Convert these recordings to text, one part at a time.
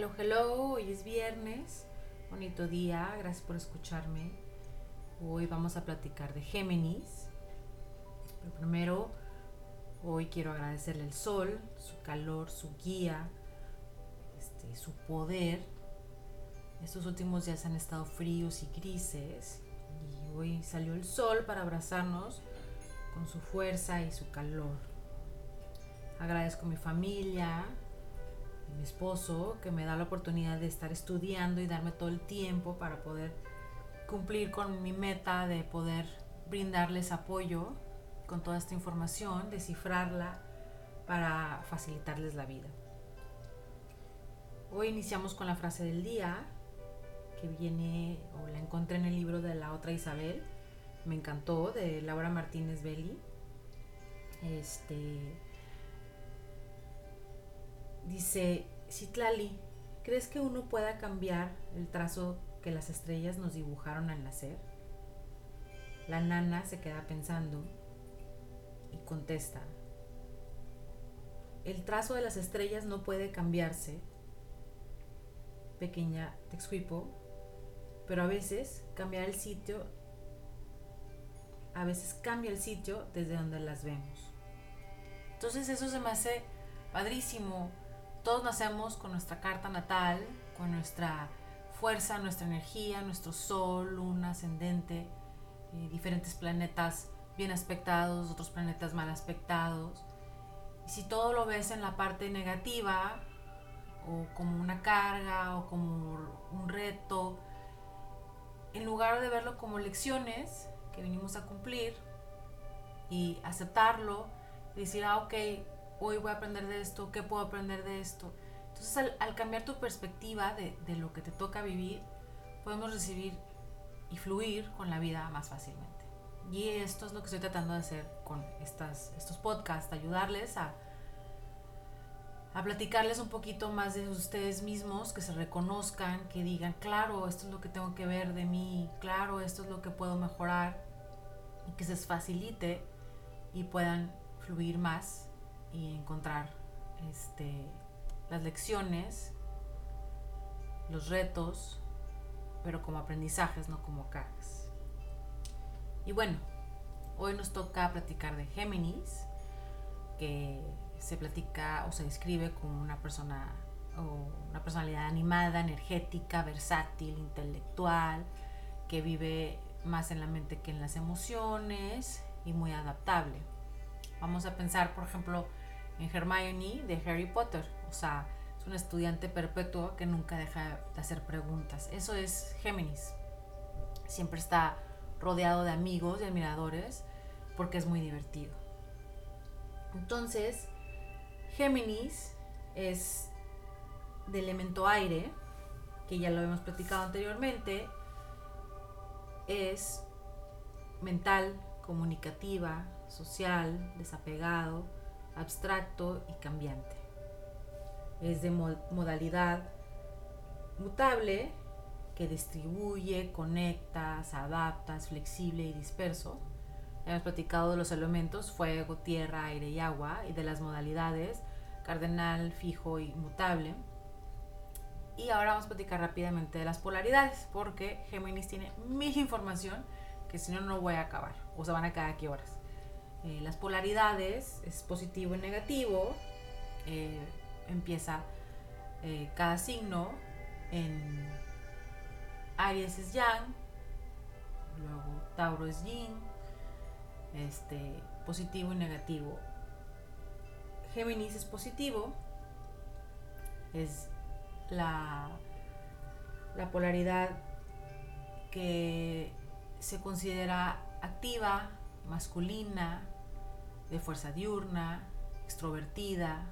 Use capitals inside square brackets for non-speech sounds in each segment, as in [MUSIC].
hello, hello. Hoy es viernes. Bonito día. Gracias por escucharme. Hoy vamos a platicar de Géminis. Primero, hoy quiero agradecerle el sol, su calor, su guía, este, su poder. Estos últimos días han estado fríos y grises. Y hoy salió el sol para abrazarnos con su fuerza y su calor. Agradezco a mi familia, mi esposo, que me da la oportunidad de estar estudiando y darme todo el tiempo para poder cumplir con mi meta de poder brindarles apoyo con toda esta información, descifrarla para facilitarles la vida. Hoy iniciamos con la frase del día que viene o la encontré en el libro de la otra Isabel. Me encantó, de Laura Martínez Belli. Este, Dice Citlali, ¿crees que uno pueda cambiar el trazo que las estrellas nos dibujaron al nacer? La nana se queda pensando y contesta, el trazo de las estrellas no puede cambiarse, pequeña Texuipo, pero a veces cambiar el sitio, a veces cambia el sitio desde donde las vemos. Entonces eso se me hace padrísimo, todos nacemos con nuestra carta natal, con nuestra fuerza, nuestra energía, nuestro sol, luna, ascendente, eh, diferentes planetas bien aspectados, otros planetas mal aspectados. Y si todo lo ves en la parte negativa, o como una carga, o como un reto, en lugar de verlo como lecciones que venimos a cumplir y aceptarlo, y decir, ah, ok, hoy voy a aprender de esto, qué puedo aprender de esto. Entonces al, cambiar tu perspectiva de, lo que te toca vivir, podemos recibir y fluir con la vida más fácilmente. Y esto es lo que estoy tratando de hacer con estas, estos podcasts, ayudarles a, a platicarles un poquito más de ustedes mismos, que se reconozcan, que digan, claro, esto es lo que tengo que ver de mí, claro, esto es lo que puedo mejorar, y que se les facilite y puedan fluir más y encontrar este, las lecciones, los retos, pero como aprendizajes, no como cargas. Y bueno, hoy nos toca platicar de Géminis, que se platica o se describe como una persona o una personalidad animada, energética, versátil, intelectual, que vive más en la mente que en las emociones y muy adaptable. Vamos a pensar, por ejemplo, en Hermione de Harry Potter. O sea, es un estudiante perpetuo que nunca deja de hacer preguntas. Eso es Géminis. Siempre está rodeado de amigos y admiradores porque es muy divertido. Entonces, Géminis es de elemento aire, que ya lo hemos platicado anteriormente, es mental, comunicativa, social, desapegado, abstracto y cambiante. Es de modalidad mutable que distribuye, conecta, se adapta, es flexible y disperso. Hemos platicado de los elementos fuego, tierra, aire y agua y de las modalidades cardenal, fijo y mutable. Y ahora vamos a platicar rápidamente de las polaridades porque Géminis tiene mil información que si no no voy a acabar o se van a quedar aquí horas. Eh, las polaridades es positivo y negativo. Eh, empieza eh, cada signo en Aries es Yang, luego Tauro es Yin, este, positivo y negativo. Géminis es positivo, es la, la polaridad que se considera activa, masculina, de fuerza diurna, extrovertida,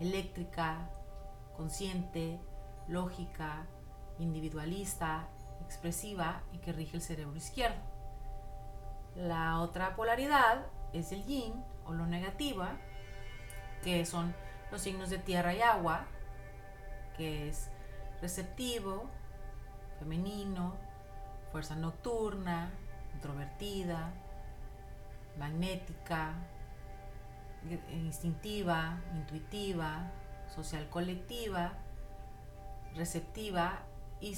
eléctrica, consciente, lógica, individualista, expresiva y que rige el cerebro izquierdo. La otra polaridad es el yin o lo negativa, que son los signos de tierra y agua, que es receptivo, femenino, fuerza nocturna, introvertida, magnética, instintiva, intuitiva, social colectiva receptiva y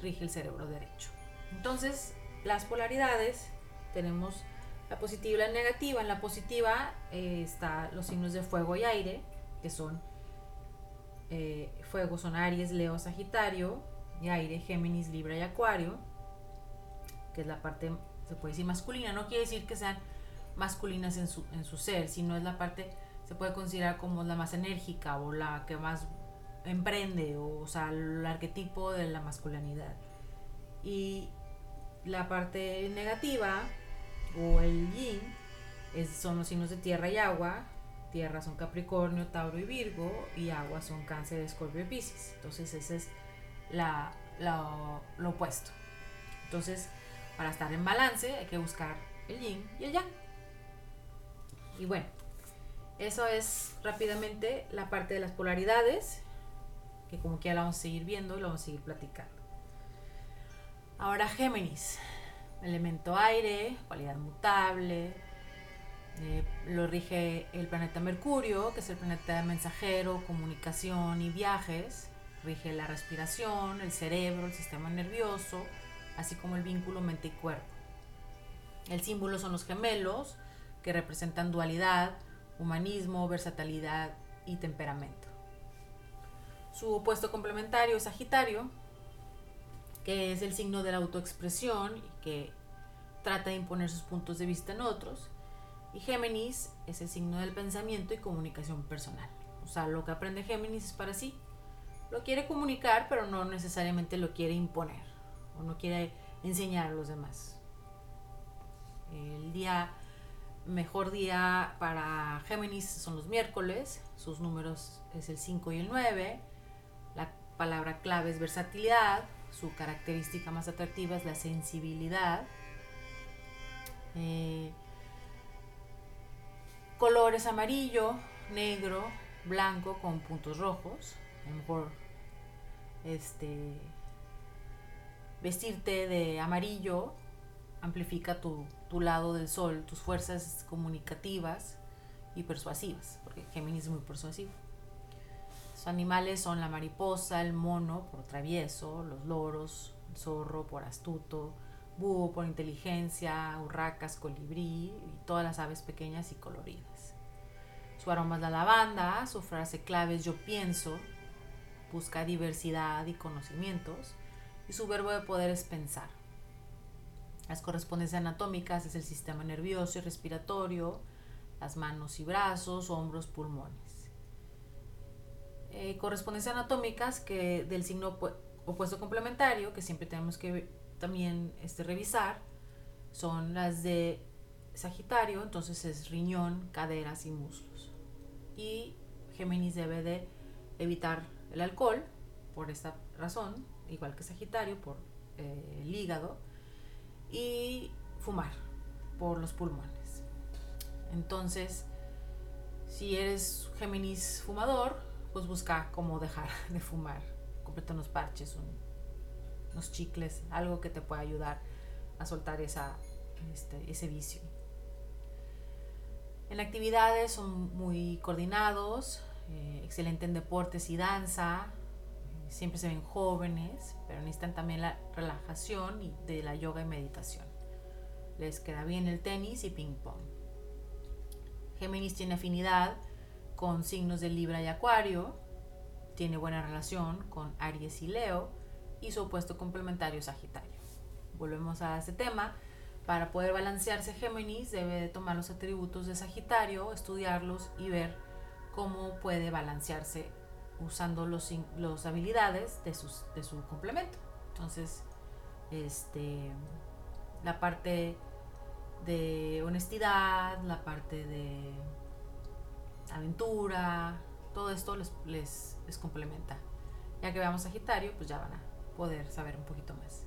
rige el cerebro derecho. Entonces, las polaridades tenemos la positiva y la negativa. En la positiva eh, está los signos de fuego y aire, que son eh, fuego son Aries, Leo, Sagitario, y aire, Géminis, Libra y Acuario, que es la parte, se puede decir masculina. No quiere decir que sean masculinas en su, en su ser, sino es la parte, se puede considerar como la más enérgica o la que más emprende, o, o sea, el arquetipo de la masculinidad. Y la parte negativa o el yin es, son los signos de tierra y agua. Tierra son Capricornio, Tauro y Virgo y agua son Cáncer, Escorpio y Pisces. Entonces ese es la, lo opuesto. Entonces, para estar en balance hay que buscar el yin y el yang. Y bueno, eso es rápidamente la parte de las polaridades, que como que ya la vamos a seguir viendo y lo vamos a seguir platicando. Ahora Géminis, elemento aire, cualidad mutable, eh, lo rige el planeta Mercurio, que es el planeta mensajero, comunicación y viajes, rige la respiración, el cerebro, el sistema nervioso, así como el vínculo mente y cuerpo. El símbolo son los gemelos, representan dualidad, humanismo, versatilidad y temperamento. Su opuesto complementario es Sagitario, que es el signo de la autoexpresión y que trata de imponer sus puntos de vista en otros. Y Géminis es el signo del pensamiento y comunicación personal. O sea, lo que aprende Géminis es para sí. Lo quiere comunicar, pero no necesariamente lo quiere imponer o no quiere enseñar a los demás. El día mejor día para Géminis son los miércoles, sus números es el 5 y el 9. La palabra clave es versatilidad, su característica más atractiva es la sensibilidad. Eh, colores amarillo, negro, blanco con puntos rojos. A lo mejor este, vestirte de amarillo amplifica tu, tu, lado del sol, tus fuerzas comunicativas y persuasivas, porque Géminis es muy persuasivo. Los animales son la mariposa, el mono por travieso, los loros, el zorro por astuto, búho por inteligencia, urracas, colibrí y todas las aves pequeñas y coloridas. Su aroma es la lavanda, su frase clave es yo pienso, busca diversidad y conocimientos y su verbo de poder es pensar. Las correspondencias anatómicas es el sistema nervioso y respiratorio, las manos y brazos, hombros, pulmones. Eh, correspondencias anatómicas que del signo opuesto complementario, que siempre tenemos que también este, revisar, son las de Sagitario, entonces es riñón, caderas y muslos. Y Géminis debe de evitar el alcohol por esta razón, igual que Sagitario, por eh, el hígado, y fumar por los pulmones. Entonces, si eres Géminis fumador, pues busca cómo dejar [LAUGHS] de fumar. Completa unos parches, unos chicles, algo que te pueda ayudar a soltar esa, este, ese vicio. En actividades son muy coordinados, eh, excelente en deportes y danza, siempre se ven jóvenes, pero necesitan también la relajación y de la yoga y meditación. Les queda bien el tenis y ping pong. Géminis tiene afinidad con signos de Libra y Acuario, tiene buena relación con Aries y Leo y su opuesto complementario Sagitario. Volvemos a este tema. Para poder balancearse Géminis debe de tomar los atributos de Sagitario, estudiarlos y ver cómo puede balancearse usando los, los habilidades de, sus, de su complemento. Entonces, este, la parte de honestidad, la parte de aventura, todo esto les, les, complementa. Ya que veamos Sagitario, pues ya van a poder saber un poquito más.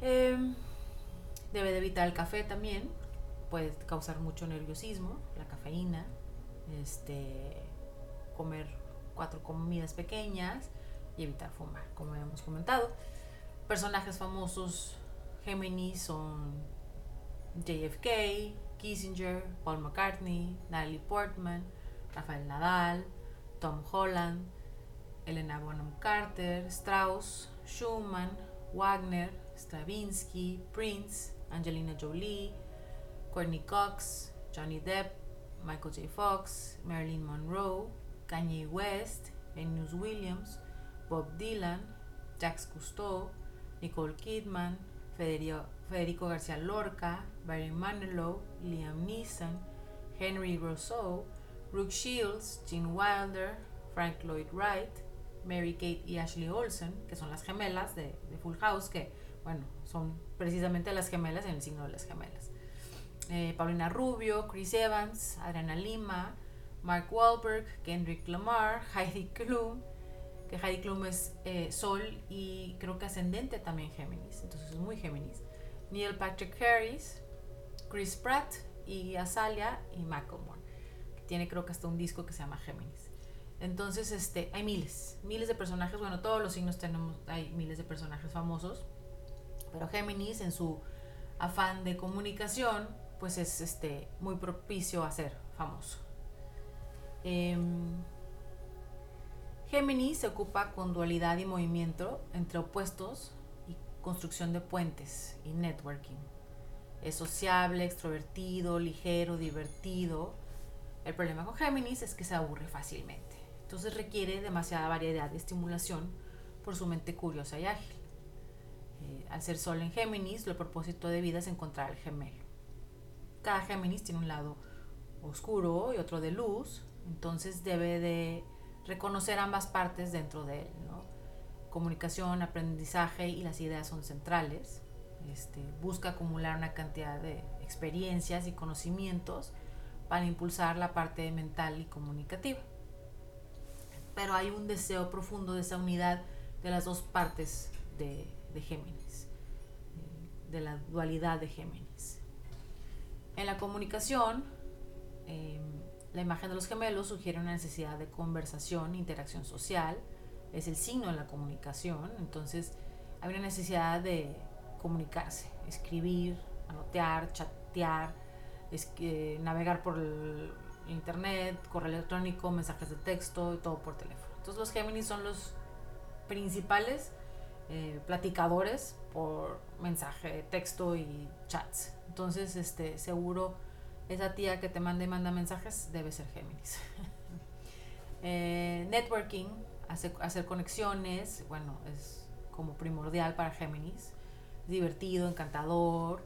Em, debe de evitar el café también, puede causar mucho nerviosismo, la cafeína, este, comer cuatro comidas pequeñas y evitar fumar, como hemos comentado. Personajes famosos Géminis son JFK, Kissinger, Paul McCartney, Natalie Portman, Rafael Nadal, Tom Holland, Elena Bonham Carter, Strauss, Schumann, Wagner, Stravinsky, Prince, Angelina Jolie, Courtney Cox, Johnny Depp, Michael J. Fox, Marilyn Monroe, Kanye West, Venus Williams, Bob Dylan, Jacques Cousteau, Nicole Kidman, Federico, García Lorca, Barry Manilow, Liam Neeson, Henry Rousseau, Brooke Shields, Gene Wilder, Frank Lloyd Wright, Mary Kate y Ashley Olsen, que son las gemelas de, Full House, que, bueno, son precisamente las gemelas en el signo de las gemelas. Eh, Paulina Rubio, Chris Evans, Adriana Lima, Mark Wahlberg, Kendrick Lamar, Heidi Klum, que Heidi Klum es eh, Sol y creo que ascendente también Géminis, entonces es muy Géminis. Neil Patrick Harris, Chris Pratt y Azalia y Macklemore, que tiene creo que hasta un disco que se llama Géminis. Entonces, este, hay miles, miles de personajes, bueno, todos los signos tenemos, hay miles de personajes famosos, pero Géminis en su afán de comunicación, pues es este, muy propicio a ser famoso. Em, Géminis se ocupa con dualidad y movimiento entre opuestos y construcción de puentes y networking. Es sociable, extrovertido, ligero, divertido. El problema con Géminis es que se aburre fácilmente. Entonces requiere demasiada variedad de estimulación por su mente curiosa y ágil. Eh, al ser Sol en Géminis, el propósito de vida es encontrar el gemelo. Cada Géminis tiene un lado oscuro y otro de luz, entonces debe de reconocer ambas partes dentro de él. Comunicación, aprendizaje y las ideas son centrales. Este, busca acumular una cantidad de experiencias y conocimientos para impulsar la parte mental y comunicativa. Pero hay un deseo profundo de esa unidad de las dos partes de, Géminis, de la dualidad de Géminis. En la comunicación, em, la imagen de los gemelos sugiere una necesidad de conversación, interacción social, es el signo de la comunicación, entonces hay una necesidad de comunicarse, escribir, anotear, chatear, es, navegar por el internet, correo electrónico, mensajes de texto y todo por teléfono. Entonces los Géminis son los principales eh, platicadores por mensaje, texto y chats. Entonces, este, seguro esa tía que te manda y manda mensajes debe ser Géminis. [LAUGHS] Eh, networking, hacer, conexiones, bueno, es como primordial para Géminis. Divertido, encantador,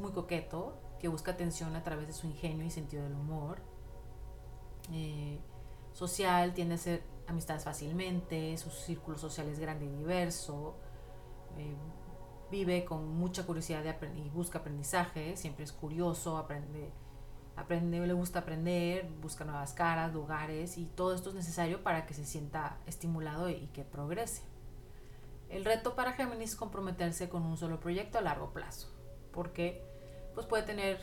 muy coqueto, que busca atención a través de su ingenio y sentido del humor. Eh, social, tiende a hacer amistades fácilmente, su círculo social es grande y diverso. Eh, vive con mucha curiosidad y busca aprendizaje, siempre es curioso, aprende, aprende, le gusta aprender, busca nuevas caras, lugares y todo esto es necesario para que se sienta estimulado y que progrese. El reto para Géminis es comprometerse con un solo proyecto a largo plazo, porque pues puede tener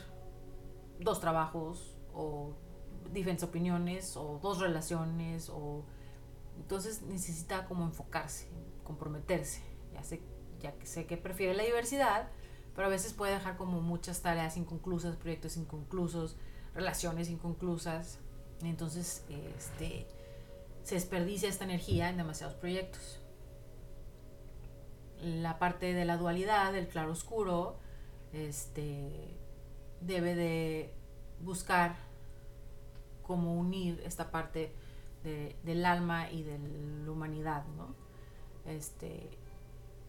dos trabajos o diferentes opiniones o dos relaciones o entonces necesita como enfocarse, comprometerse. Ya sé ya que sé que prefiere la diversidad, pero a veces puede dejar como muchas tareas inconclusas, proyectos inconclusos, relaciones inconclusas. Entonces, este, se desperdicia esta energía en demasiados proyectos. La parte de la dualidad, del claro oscuro, este, debe de buscar cómo unir esta parte del alma y de la humanidad, ¿no? Este,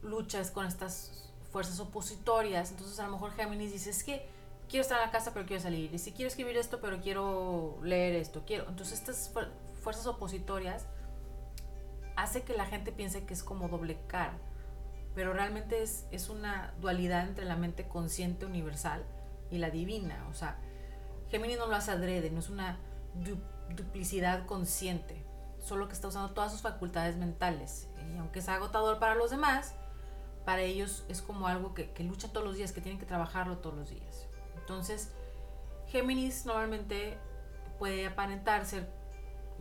luchas con estas fuerzas opositorias. Entonces a lo mejor Géminis dice, es que quiero estar en la casa pero quiero salir. Y si quiero escribir esto pero quiero leer esto. quiero Entonces estas fuerzas opositorias hace que la gente piense que es como doble cara. Pero realmente es, es una dualidad entre la mente consciente universal y la divina. O sea, Géminis no lo hace adrede, no es una duplicidad consciente. Solo que está usando todas sus facultades mentales. Y aunque es agotador para los demás, para ellos es como algo que, que luchan todos los días, que tienen que trabajarlo todos los días. Entonces, Géminis normalmente puede aparentar ser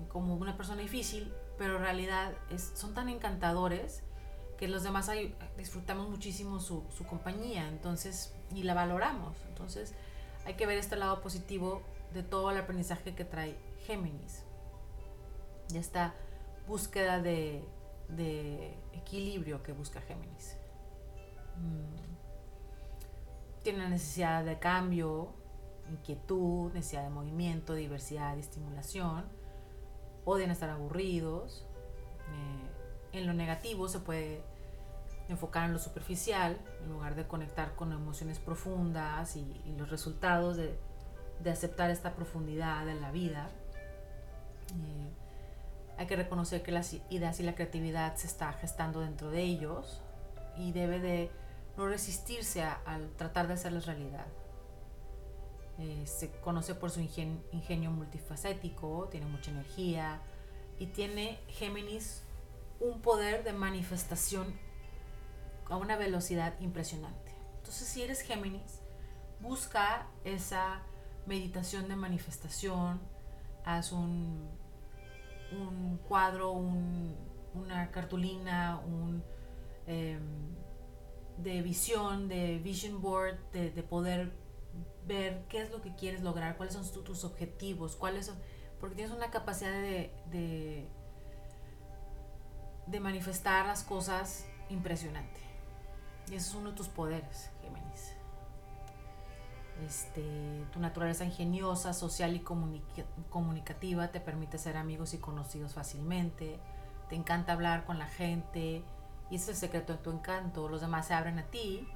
como una persona difícil, pero en realidad es, son tan encantadores que los demás disfrutamos muchísimo su, su, compañía, entonces, y la valoramos. Entonces, hay que ver este lado positivo de todo el aprendizaje que trae Géminis. Ya está búsqueda de, equilibrio que busca Géminis. Mm. Tiene necesidad de cambio, inquietud, necesidad de movimiento, diversidad y estimulación. Odian estar aburridos. Eh, en lo negativo se puede enfocar en lo superficial en lugar de conectar con emociones profundas y, los resultados de, aceptar esta profundidad en la vida. Eh, hay que reconocer que las ideas y la creatividad se está gestando dentro de ellos y debe de no resistirse al tratar de hacerlas realidad. Eh, se conoce por su ingenio multifacético, tiene mucha energía y tiene Géminis un poder de manifestación a una velocidad impresionante. Entonces, si eres Géminis, busca esa meditación de manifestación, haz un, un cuadro, una cartulina, un, em, de visión, de vision board, de, poder ver qué es lo que quieres lograr, cuáles son tus objetivos, cuáles son, porque tienes una capacidad de, de, manifestar las cosas impresionante. Y ese es uno de tus poderes, Géminis. Este, tu naturaleza ingeniosa, social y comunicativa te permite ser amigos y conocidos fácilmente. Te encanta hablar con la gente y es el secreto de tu encanto. Los demás se abren a ti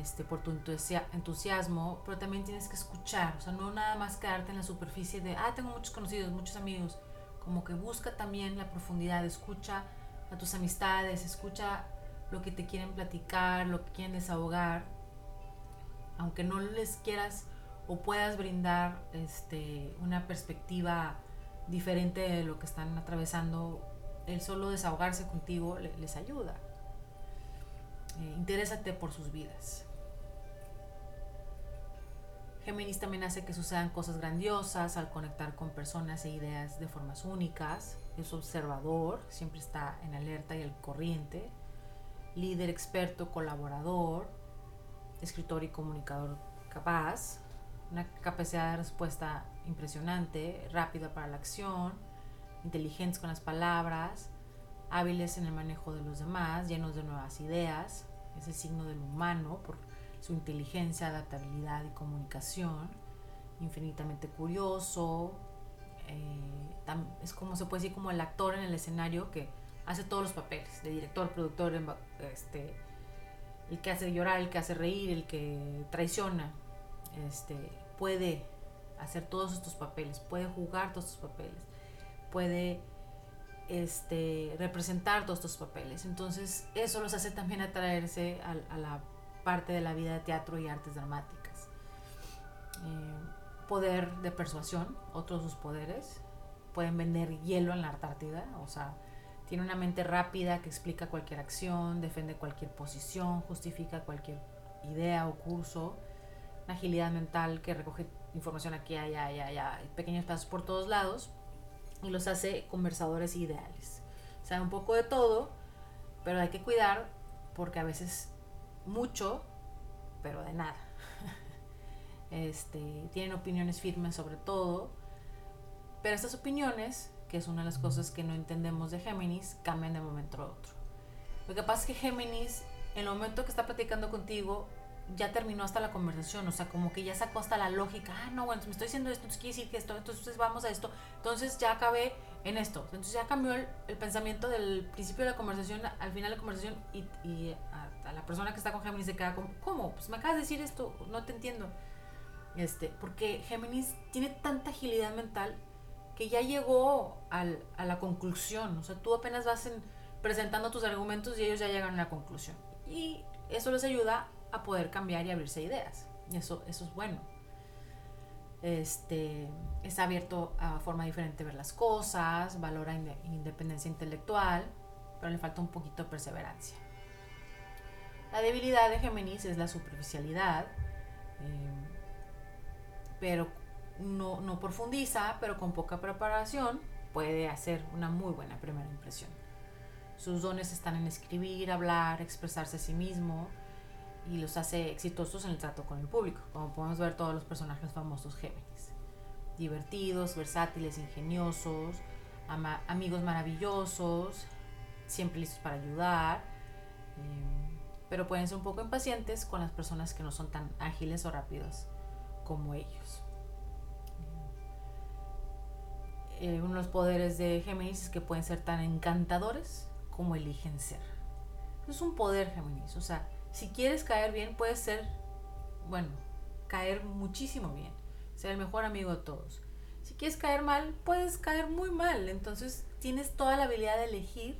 este, por tu entusiasmo, pero también tienes que escuchar. O sea, no nada más quedarte en la superficie de, ah, tengo muchos conocidos, muchos amigos. Como que busca también la profundidad, escucha a tus amistades, escucha lo que te quieren platicar, lo que quieren desahogar, aunque no les quieras o puedas brindar este, una perspectiva diferente de lo que están atravesando, el solo desahogarse contigo les ayuda. Eh, interésate por sus vidas. Géminis también hace que sucedan cosas grandiosas al conectar con personas e ideas de formas únicas. Es observador, siempre está en alerta y al corriente líder experto, colaborador, escritor y comunicador capaz, una capacidad de respuesta impresionante, rápida para la acción, inteligentes con las palabras, hábiles en el manejo de los demás, llenos de nuevas ideas, es el signo del humano por su inteligencia, adaptabilidad y comunicación, infinitamente curioso, eh, es como se puede decir como el actor en el escenario que hace todos los papeles, de director, productor, este, el que hace llorar, el que hace reír, el que traiciona, este, puede hacer todos estos papeles, puede jugar todos estos papeles, puede este, representar todos estos papeles. Entonces eso los hace también atraerse a, la parte de la vida de teatro y artes dramáticas. Eh, poder de persuasión, otros sus poderes. Pueden vender hielo en la Antártida, o sea, tiene una mente rápida que explica cualquier acción, defiende cualquier posición, justifica cualquier idea o curso. Una agilidad mental que recoge información aquí, allá, allá, allá, pequeños pasos por todos lados y los hace conversadores ideales. Sabe un poco de todo, pero hay que cuidar porque a veces mucho, pero de nada. [LAUGHS] Este, tienen opiniones firmes sobre todo, pero estas opiniones que es una de las cosas que no entendemos de Géminis, cambian de momento a otro. Lo que pasa es que Géminis, en el momento que está platicando contigo, ya terminó hasta la conversación, o sea, como que ya sacó hasta la lógica, ah, no, bueno, me estoy diciendo esto, entonces quiere decir que esto, entonces vamos a esto, entonces ya acabé en esto, entonces ya cambió el, pensamiento del principio de la conversación al final de la conversación y, a, a, la persona que está con Géminis se queda como, ¿cómo? Pues me acabas de decir esto, no te entiendo. Este, porque Géminis tiene tanta agilidad mental que ya llegó al, a la conclusión. O sea, tú apenas vas presentando tus argumentos y ellos ya llegan a la conclusión. Y eso les ayuda a poder cambiar y abrirse ideas. Y eso, eso es bueno. Este, está abierto a forma diferente de ver las cosas, valora independencia intelectual, pero le falta un poquito de perseverancia. La debilidad de Géminis es la superficialidad, eh, pero no, no profundiza, pero con poca preparación puede hacer una muy buena primera impresión. Sus dones están en escribir, hablar, expresarse a sí mismo y los hace exitosos en el trato con el público, como podemos ver todos los personajes famosos Géminis. Divertidos, versátiles, ingeniosos, amigos maravillosos, siempre listos para ayudar, em, pero pueden ser un poco impacientes con las personas que no son tan ágiles o rápidos como ellos. Eh, uno de los poderes de Géminis es que pueden ser tan encantadores como eligen ser. Es un poder Géminis, o sea, si quieres caer bien, puedes ser, bueno, caer muchísimo bien, ser el mejor amigo de todos. Si quieres caer mal, puedes caer muy mal. Entonces tienes toda la habilidad de elegir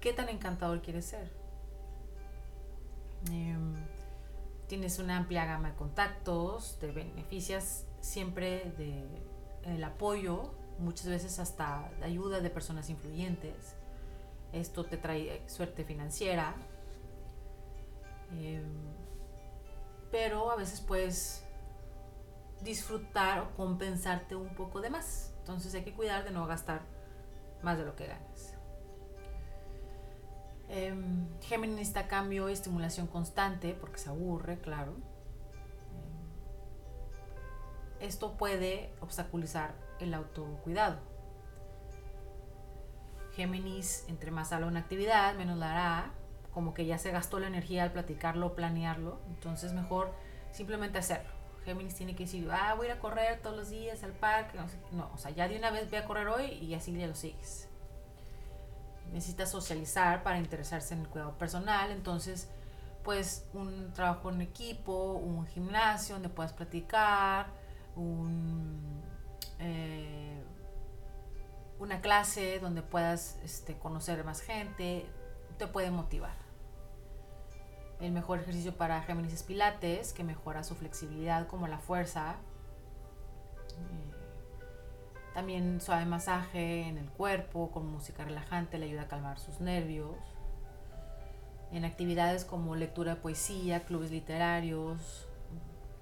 qué tan encantador quieres ser. Em, tienes una amplia gama de contactos, te beneficias siempre del apoyo, muchas veces hasta de ayuda de personas influyentes. Esto te trae suerte financiera. Em, pero a veces puedes disfrutar o compensarte un poco de más. Entonces hay que cuidar de no gastar más de lo que ganas. Eh, Géminis necesita cambio y estimulación constante porque se aburre, claro. Em, esto puede obstaculizar el autocuidado. Géminis, entre más habla una actividad, menos la hará. Como que ya se gastó la energía al platicarlo, planearlo. Entonces mejor simplemente hacerlo Géminis tiene que decir, ah, voy a ir a correr todos los días al parque. No, o sea, ya de una vez voy a correr hoy y así ya lo sigues. Necesita socializar para interesarse en el cuidado personal. Entonces, pues un trabajo en equipo, un gimnasio donde puedas practicar, eh, una clase donde puedas este, conocer más gente, te puede motivar. El mejor ejercicio para Géminis es Pilates, que mejora su flexibilidad como la fuerza. Eh, también suave masaje en el cuerpo con música relajante le ayuda a calmar sus nervios. En actividades como lectura de poesía, clubes literarios,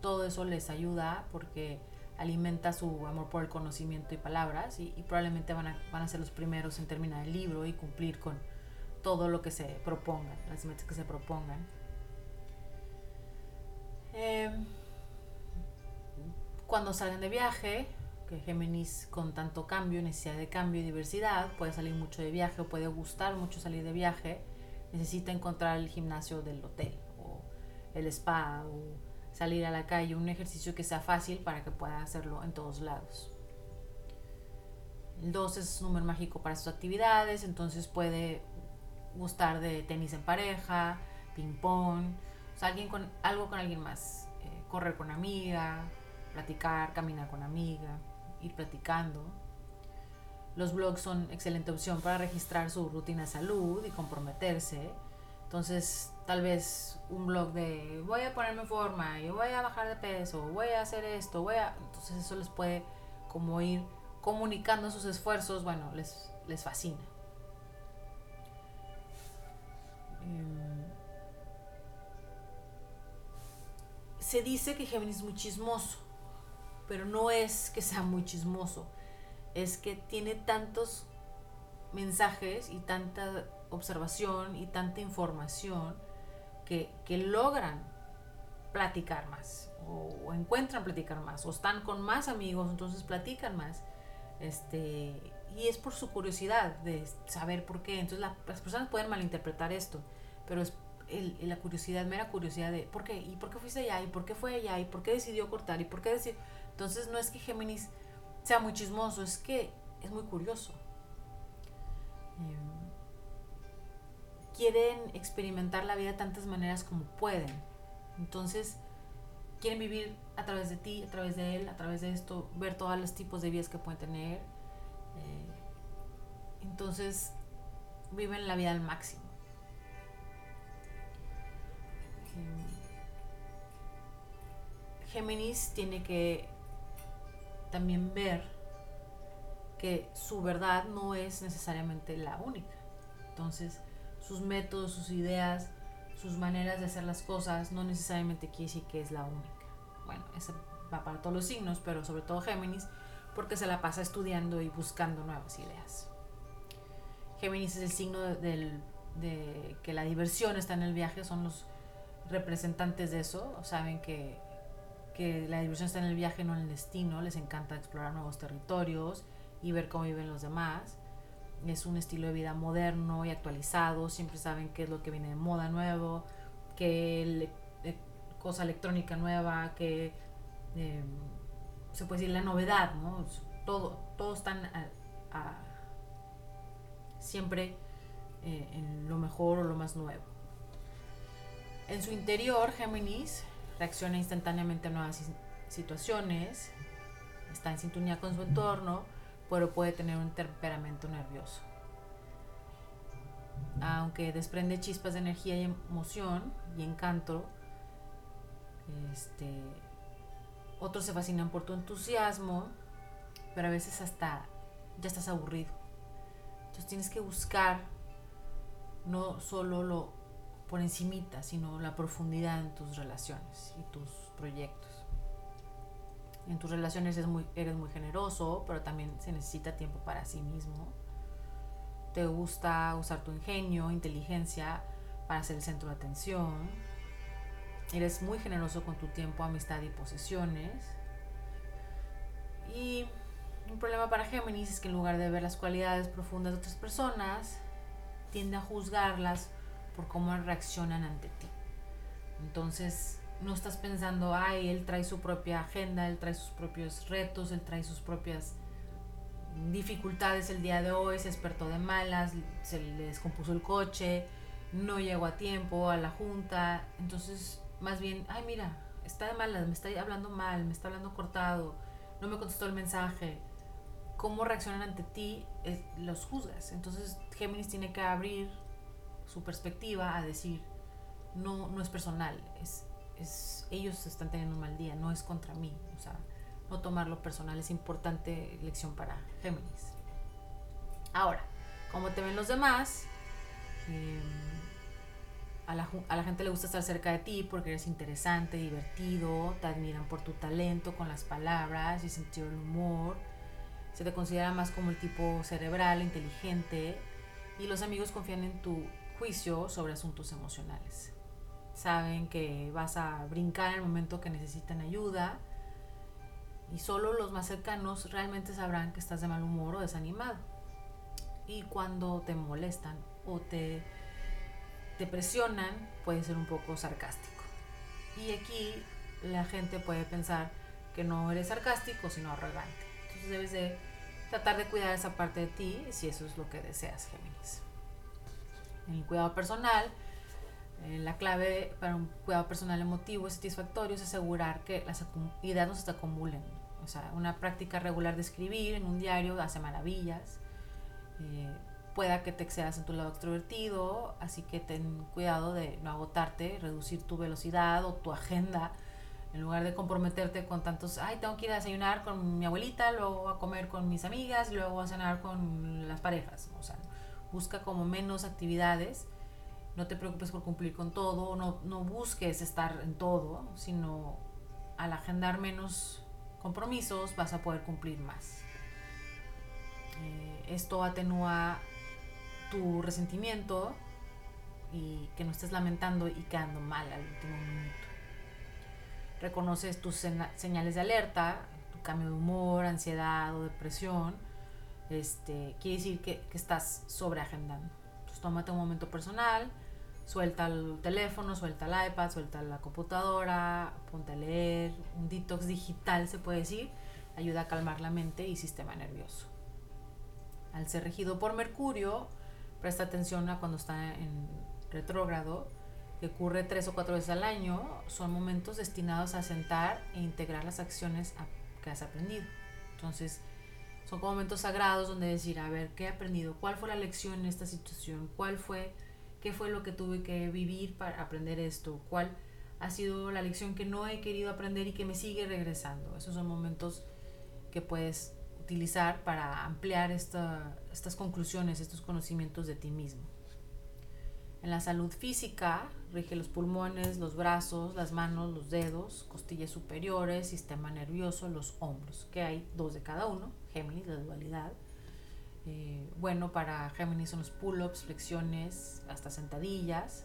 todo eso les ayuda porque alimenta su amor por el conocimiento y palabras y, probablemente van a, van a ser los primeros en terminar el libro y cumplir con todo lo que se propongan, las metas que se propongan. Em, cuando salgan de viaje, que Géminis con tanto cambio, necesidad de cambio y diversidad, puede salir mucho de viaje o puede gustar mucho salir de viaje, necesita encontrar el gimnasio del hotel o el spa o salir a la calle, un ejercicio que sea fácil para que pueda hacerlo en todos lados. El 2 es un número mágico para sus actividades, entonces puede gustar de tenis en pareja, ping pong, o sea, alguien con, algo con alguien más. Eh, correr con amiga, platicar, caminar con amiga, ir platicando. Los blogs son excelente opción para registrar su rutina de salud y comprometerse. Entonces, tal vez un blog de voy a ponerme en forma, y voy a bajar de peso, voy a hacer esto, voy a... Entonces eso les puede como ir comunicando sus esfuerzos, bueno, les, les fascina. Em, se dice que Géminis es muy chismoso, pero no es que sea muy chismoso, es que tiene tantos mensajes y tanta observación y tanta información que, logran platicar más o, encuentran platicar más o están con más amigos, entonces platican más. Este, y es por su curiosidad de saber por qué. Entonces las personas pueden malinterpretar esto, pero es el, la curiosidad, mera curiosidad de por qué, y por qué fuiste allá, y por qué fue allá, y por qué decidió cortar, y por qué decir. Entonces no es que Géminis sea muy chismoso, es que es muy curioso. Em, quieren experimentar la vida de tantas maneras como pueden. Entonces quieren vivir a través de ti, a través de él, a través de esto, ver todos los tipos de vidas que pueden tener. Eh, entonces viven la vida al máximo. Géminis tiene que también ver que su verdad no es necesariamente la única. Entonces, sus métodos, sus ideas, sus maneras de hacer las cosas no necesariamente quiere decir que es la única. Bueno, eso va para todos los signos, pero sobre todo Géminis, porque se la pasa estudiando y buscando nuevas ideas. Géminis es el signo de que la diversión está en el viaje, son los representantes de eso saben que, la diversión está en el viaje, no en el destino. Les encanta explorar nuevos territorios y ver cómo viven los demás. Es un estilo de vida moderno y actualizado, siempre saben qué es lo que viene de moda nuevo, qué cosa electrónica nueva, qué em, se puede decir la novedad, ¿no? Todo, todos están siempre eh, en lo mejor o lo más nuevo. En su interior, Géminis reacciona instantáneamente a nuevas situaciones, está en sintonía con su entorno, pero puede tener un temperamento nervioso. Aunque desprende chispas de energía y emoción y encanto, este, otros se fascinan por tu entusiasmo, pero a veces hasta ya estás aburrido. Entonces tienes que buscar no solo lo por encimita, sino la profundidad en tus relaciones y tus proyectos. En tus relaciones eres muy generoso, pero también se necesita tiempo para sí mismo. Te gusta usar tu ingenio, inteligencia para ser el centro de atención. Eres muy generoso con tu tiempo, amistad y posesiones. Y un problema para Géminis es que en lugar de ver las cualidades profundas de otras personas, tiende a juzgarlas por cómo reaccionan ante ti. Entonces, no estás pensando, ay, él trae su propia agenda, él trae sus propios retos, él trae sus propias dificultades el día de hoy, se despertó de malas, se le descompuso el coche, no llegó a tiempo a la junta. Entonces, más bien, ay, mira, está de malas, me está hablando mal, me está hablando cortado, no me contestó el mensaje. Cómo reaccionan ante ti, los juzgas. Entonces, Géminis tiene que abrir su perspectiva a decir, no, no es personal, es, es, ellos están teniendo un mal día, no es contra mí. O sea, no tomarlo personal es importante lección para Géminis. Ahora, como te ven los demás, em, a, la, a, la, gente le gusta estar cerca de ti porque eres interesante, divertido, te admiran por tu talento con las palabras y sentido del humor. Se te considera más como el tipo cerebral, inteligente, y los amigos confían en tu juicio sobre asuntos emocionales. Saben que vas a brincar en el momento que necesitan ayuda y solo los más cercanos realmente sabrán que estás de mal humor o desanimado. Y cuando te molestan o te, te presionan, puede ser un poco sarcástico. Y aquí la gente puede pensar que no eres sarcástico, sino arrogante. Entonces debes de tratar de cuidar esa parte de ti si eso es lo que deseas, Géminis. En el cuidado personal, eh, la clave para un cuidado personal emotivo y satisfactorio es asegurar que las ideas no se acumulen. O sea, una práctica regular de escribir en un diario hace maravillas. Eh, pueda que te excedas en tu lado extrovertido, así que ten cuidado de no agotarte, reducir tu velocidad o tu agenda. En lugar de comprometerte con tantos, ay, tengo que ir a desayunar con mi abuelita, luego a comer con mis amigas, luego a cenar con las parejas. O sea, busca como menos actividades, no te preocupes por cumplir con todo, no, busques estar en todo, sino al agendar menos compromisos vas a poder cumplir más. Eh, esto atenúa tu resentimiento y que no estés lamentando y quedando mal al último minuto. Reconoces tus señales de alerta, tu cambio de humor, ansiedad o depresión este, quiere decir que, que estás sobreagendando. Entonces tómate un momento personal, suelta el teléfono, suelta el iPad, suelta la computadora, ponte a leer, un detox digital se puede decir, ayuda a calmar la mente y sistema nervioso. Al ser regido por Mercurio, presta atención a cuando está en retrógrado, que ocurre tres o cuatro veces al año, son momentos destinados a sentar e integrar las acciones que has aprendido. Entonces, son como momentos sagrados donde decir, a ver, ¿qué he aprendido? ¿Cuál fue la lección en esta situación? ¿Cuál fue, qué fue lo que tuve que vivir para aprender esto? ¿Cuál ha sido la lección que no he querido aprender y que me sigue regresando? Esos son momentos que puedes utilizar para ampliar estas conclusiones, estos conocimientos de ti mismo. En la salud física, rige los pulmones, los brazos, las manos, los dedos, costillas superiores, sistema nervioso, los hombros, que hay dos de cada uno, Géminis, la dualidad. Eh, bueno, para Géminis son los pull-ups, flexiones, hasta sentadillas.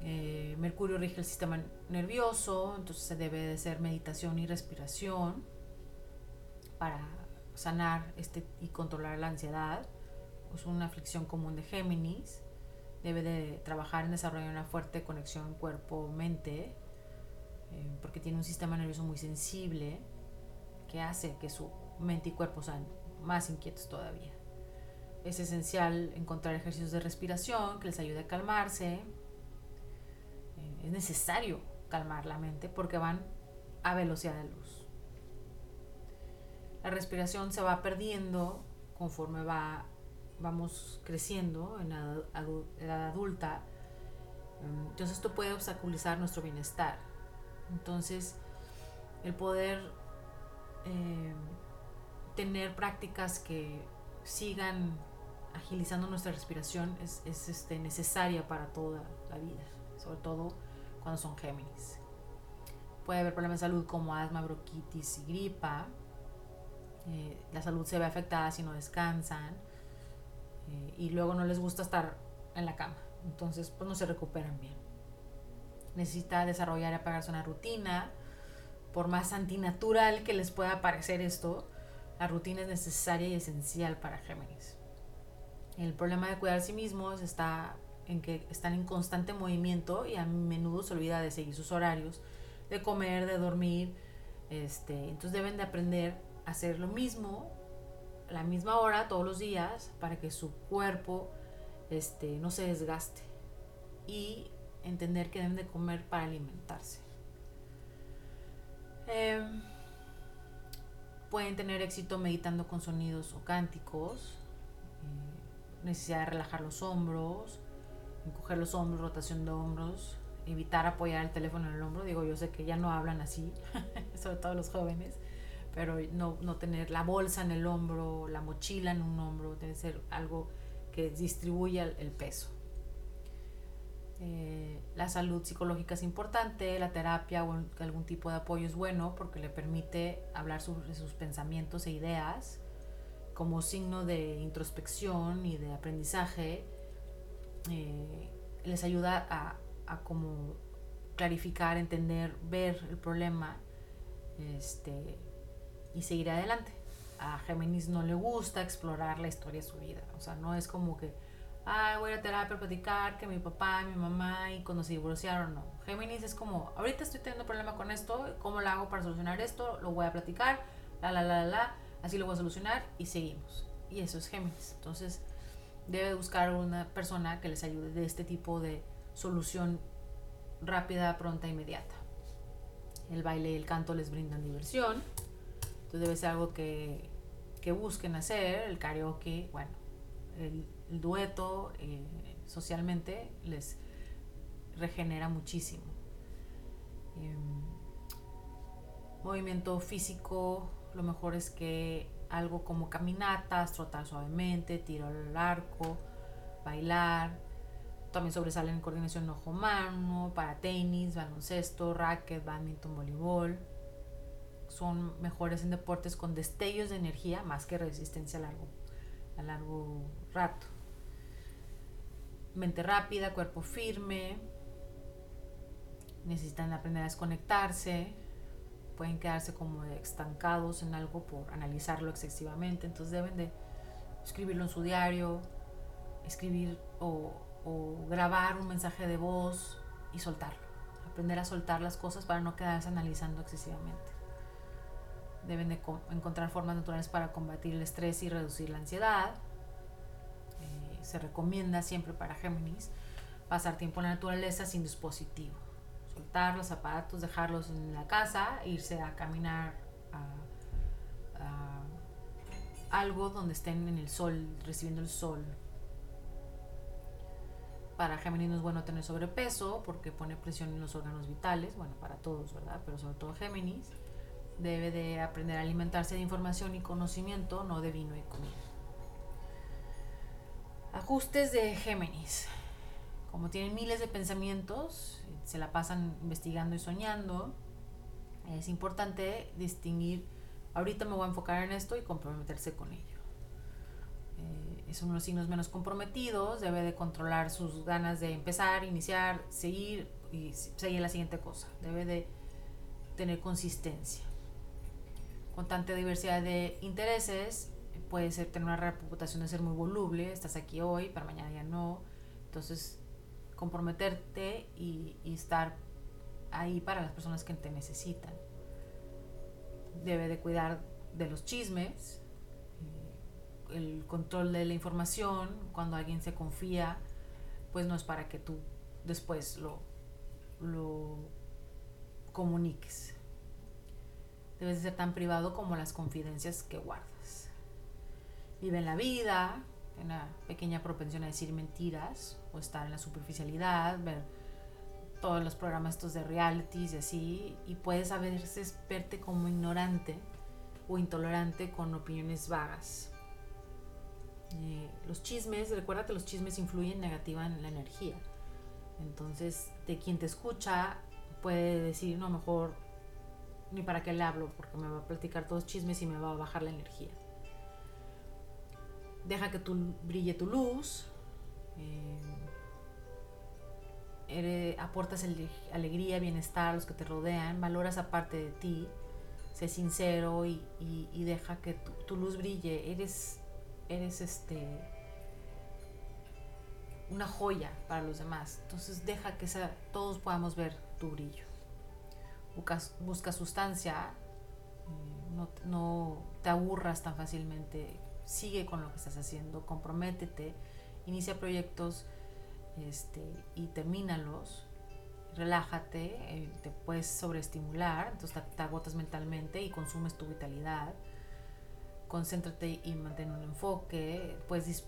Eh, Mercurio rige el sistema nervioso, entonces se debe de hacer meditación y respiración para sanar este, y controlar la ansiedad. Es una aflicción común de Géminis. Debe de trabajar en desarrollar una fuerte conexión cuerpo-mente, eh, porque tiene un sistema nervioso muy sensible que hace que su mente y cuerpo sean más inquietos todavía. Es esencial encontrar ejercicios de respiración que les ayude a calmarse. Eh, es necesario calmar la mente porque van a velocidad de luz. La respiración se va perdiendo conforme va, vamos creciendo en la edad adulta. Entonces esto puede obstaculizar nuestro bienestar. Entonces el poder eh, tener prácticas que sigan agilizando nuestra respiración es, este, necesaria para toda la vida, sobre todo cuando son Géminis. Puede haber problemas de salud como asma, bronquitis y gripa. Eh, la salud se ve afectada si no descansan eh, y luego no les gusta estar en la cama. Entonces, pues no se recuperan bien. Necesita desarrollar y apagarse una rutina. Por más antinatural que les pueda parecer esto, la rutina es necesaria y esencial para Géminis. El problema de cuidar a sí mismos está en que están en constante movimiento y a menudo se olvida de seguir sus horarios, de comer, de dormir. Este, entonces deben de aprender a hacer lo mismo, a la misma hora, todos los días, para que su cuerpo este, no se desgaste. Y entender que deben de comer para alimentarse. Em, pueden tener éxito meditando con sonidos o cánticos necesidad de relajar los hombros, encoger los hombros, rotación de hombros, evitar apoyar el teléfono en el hombro. Digo, yo sé que ya no hablan así, [LAUGHS] sobre todo los jóvenes, pero no, no tener la bolsa en el hombro, la mochila en un hombro, que ser algo que distribuya el, peso. Eh, la salud psicológica es importante, la terapia o algún tipo de apoyo es bueno porque le permite hablar sobre sus pensamientos e ideas como signo de introspección y de aprendizaje, eh, les ayuda a, como clarificar, entender, ver el problema este, y seguir adelante. A Géminis no le gusta explorar la historia de su vida. O sea, no es como que, ay, voy a terapia a platicar que mi papá, mi mamá y cuando se divorciaron, no. Géminis es como, ahorita estoy teniendo problema con esto, ¿cómo lo hago para solucionar esto? Lo voy a platicar, la, la, la, la así lo voy a solucionar y seguimos. Y eso es Géminis. Entonces, debe buscar una persona que les ayude de este tipo de solución rápida, pronta, inmediata. El baile y el canto les brindan diversión. Entonces debe ser algo que, que busquen hacer. El karaoke, bueno, el, dueto eh, socialmente les regenera muchísimo. Em, movimiento físico lo mejor es que algo como caminatas, trotar suavemente, tiro al arco, bailar. También sobresalen en coordinación ojo-mano, para tenis, baloncesto, racket, badminton, voleibol. Son mejores en deportes con destellos de energía más que resistencia a largo, a largo rato. Mente rápida, cuerpo firme. Necesitan aprender a desconectarse, pueden quedarse como estancados en algo por analizarlo excesivamente, entonces deben de escribirlo en su diario, escribir o, grabar un mensaje de voz y soltarlo, aprender a soltar las cosas para no quedarse analizando excesivamente. Deben de encontrar formas naturales para combatir el estrés y reducir la ansiedad. Se recomienda siempre para Géminis pasar tiempo en la naturaleza sin dispositivo soltar los zapatos, dejarlos en la casa, irse a caminar a, algo donde estén en el sol, recibiendo el sol. Para Géminis no es bueno tener sobrepeso porque pone presión en los órganos vitales, bueno, para todos, ¿verdad? Pero sobre todo Géminis debe de aprender a alimentarse de información y conocimiento, no de vino y comida. Ajustes de Géminis. Como tienen miles de pensamientos, se la pasan investigando y soñando, es importante distinguir, ahorita me voy a enfocar en esto y comprometerse con ello. Eh, es uno de los signos menos comprometidos, debe de controlar sus ganas de empezar, iniciar, seguir y seguir la siguiente cosa. Debe de tener consistencia. con tanta diversidad de intereses, puede ser tener una reputación de ser muy voluble, estás aquí hoy, para mañana ya no. Entonces, comprometerte y, estar ahí para las personas que te necesitan. Debe de cuidar de los chismes, eh, el control de la información, cuando alguien se confía, pues no es para que tú después lo, lo comuniques. Debes de ser tan privado como las confidencias que guardas. Vive en la vida, una pequeña propensión a decir mentiras o estar en la superficialidad, ver todos los programas estos de realities y así, y puedes a veces verte como ignorante o intolerante con opiniones vagas. Eh, los chismes, recuerda que los chismes influyen negativa en la energía. Entonces, de quien te escucha puede decir, no, mejor ni para qué le hablo, porque me va a platicar todos chismes y me va a bajar la energía. Deja que tú brille tu luz. Eh, aportas alegría, bienestar a los que te rodean, valoras aparte de ti, sé sincero y, deja que tu, luz brille. Eres, eres este una joya para los demás. Entonces deja que todos podamos ver tu brillo busca, sustancia, eh, no, te aburras tan fácilmente, sigue con lo que estás haciendo, comprométete, inicia proyectos este, y termínalos, relájate, eh, te puedes sobreestimular, entonces te, agotas mentalmente y consumes tu vitalidad, concéntrate y mantén un enfoque, puedes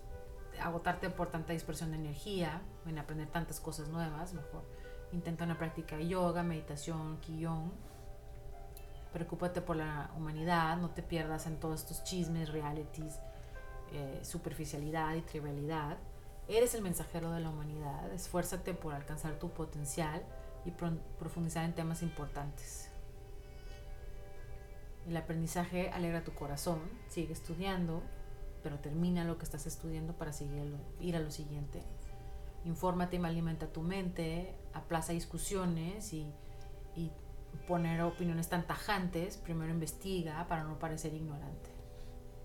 agotarte por tanta dispersión de energía, en aprender tantas cosas nuevas, mejor Intenta una práctica de yoga, meditación, quillón. Preocúpate por la humanidad, no te pierdas en todos estos chismes, realities, eh, superficialidad y trivialidad. Eres el mensajero de la humanidad, esfuérzate por alcanzar tu potencial y profundizar en temas importantes. El aprendizaje alegra tu corazón, sigue estudiando, pero termina lo que estás estudiando para seguir, ir a lo siguiente. Infórmate y alimenta tu mente, aplaza discusiones y, poner opiniones tan tajantes, primero investiga para no parecer ignorante.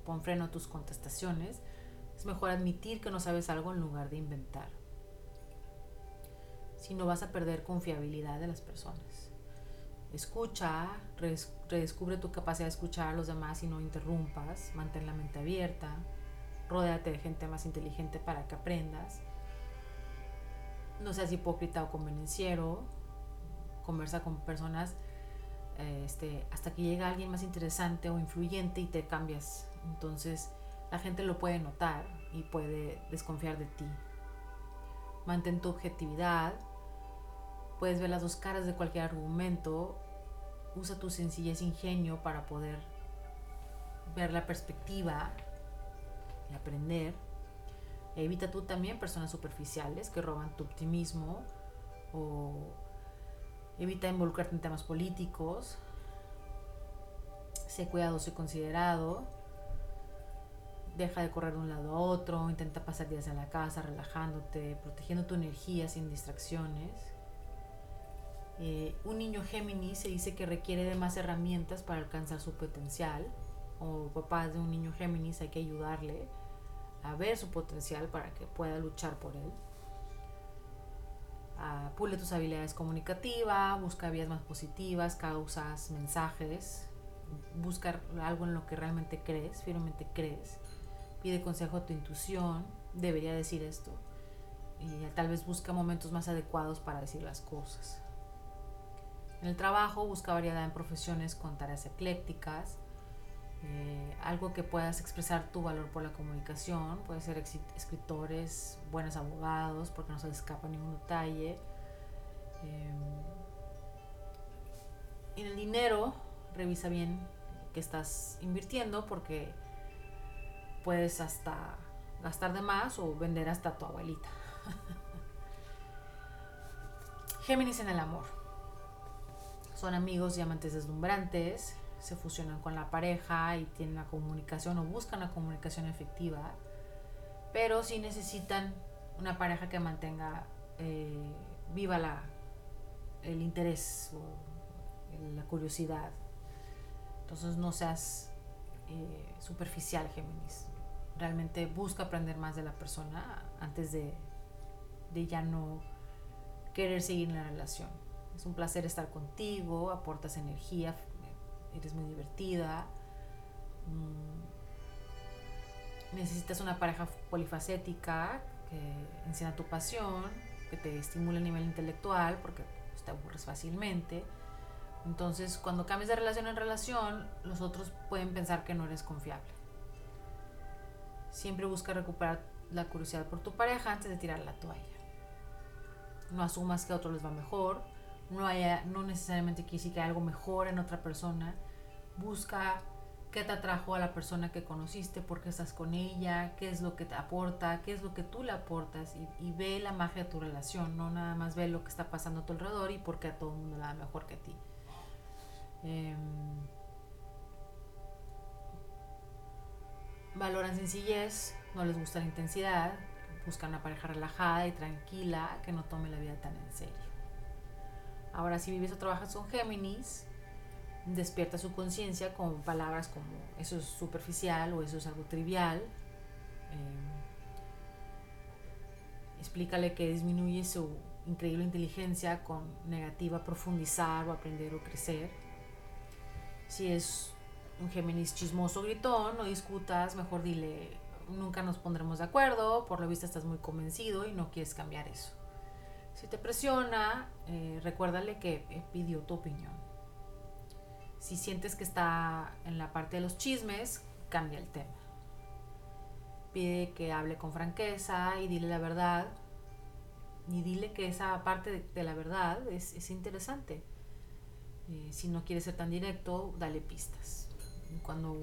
Pon freno a tus contestaciones. Es mejor admitir que no sabes algo en lugar de inventar. Si no vas a perder confiabilidad de las personas. Escucha, redescubre tu capacidad de escuchar a los demás y no interrumpas. Mantén la mente abierta. Rodéate de gente más inteligente para que aprendas no seas hipócrita o convenenciero, conversa con personas este, hasta que llega alguien más interesante o influyente y te cambias. Entonces la gente lo puede notar y puede desconfiar de ti. Mantén tu objetividad, puedes ver las dos caras de cualquier argumento, usa tu sencillez e ingenio para poder ver la perspectiva y aprender Evita tú también personas superficiales que roban tu optimismo o evita involucrarte en temas políticos. Sé cuidadoso y considerado. Deja de correr de un lado a otro. Intenta pasar días en la casa relajándote, protegiendo tu energía sin distracciones. Eh, un niño Géminis se dice que requiere de más herramientas para alcanzar su potencial. O papás de un niño Géminis hay que ayudarle a ver su potencial para que pueda luchar por él. Uh, pule tus habilidades comunicativas, busca vías más positivas, causas, mensajes, busca algo en lo que realmente crees, firmemente crees. Pide consejo a tu intuición, debería decir esto. Y tal vez busca momentos más adecuados para decir las cosas. En el trabajo busca variedad en profesiones con tareas eclécticas, eh, algo que puedas expresar tu valor por la comunicación, puede ser escritores, buenos abogados, porque no se les escapa ningún detalle. Eh, en el dinero, revisa bien que estás invirtiendo porque puedes hasta gastar de más o vender hasta tu abuelita. [LAUGHS] Géminis en el amor. Son amigos y amantes deslumbrantes, se fusionan con la pareja y tienen una comunicación o buscan una comunicación efectiva, pero sí necesitan una pareja que mantenga eh, viva la, el interés o la curiosidad. Entonces no seas eh, superficial, Géminis. Realmente busca aprender más de la persona antes de, de ya no querer seguir en la relación. Es un placer estar contigo, aportas energía, eres muy divertida. Mm, necesitas una pareja polifacética que encienda tu pasión, que te estimule a nivel intelectual, porque te aburres fácilmente. Entonces, cuando cambias de relación en relación, los otros pueden pensar que no eres confiable. Siempre busca recuperar la curiosidad por tu pareja antes de tirar la toalla. No asumas que a otro les va mejor. No, haya, no necesariamente quiere decir que algo mejor en otra persona. Busca qué te atrajo a la persona que conociste, por qué estás con ella, qué es lo que te aporta, qué es lo que tú le aportas y, ve la magia de tu relación, no nada más ve lo que está pasando a tu alrededor y por qué a todo el mundo le da mejor que a ti. Em, valoran sencillez, no les gusta la intensidad, buscan una pareja relajada y tranquila que no tome la vida tan en serio. Ahora, si vives o trabajas con Géminis, despierta su conciencia con palabras como eso es superficial o eso es algo trivial. Eh, explícale que disminuye su increíble inteligencia con negativa profundizar o aprender o crecer. Si es un Géminis chismoso gritón, no discutas, mejor dile, nunca nos pondremos de acuerdo, por lo visto estás muy convencido y no quieres cambiar eso. Si te presiona, eh, recuérdale que pidió tu opinión. Si sientes que está en la parte de los chismes, cambia el tema. Pide que hable con franqueza y dile la verdad. Y dile que esa parte de, la verdad es, interesante. Eh, si no quieres ser tan directo, dale pistas. Cuando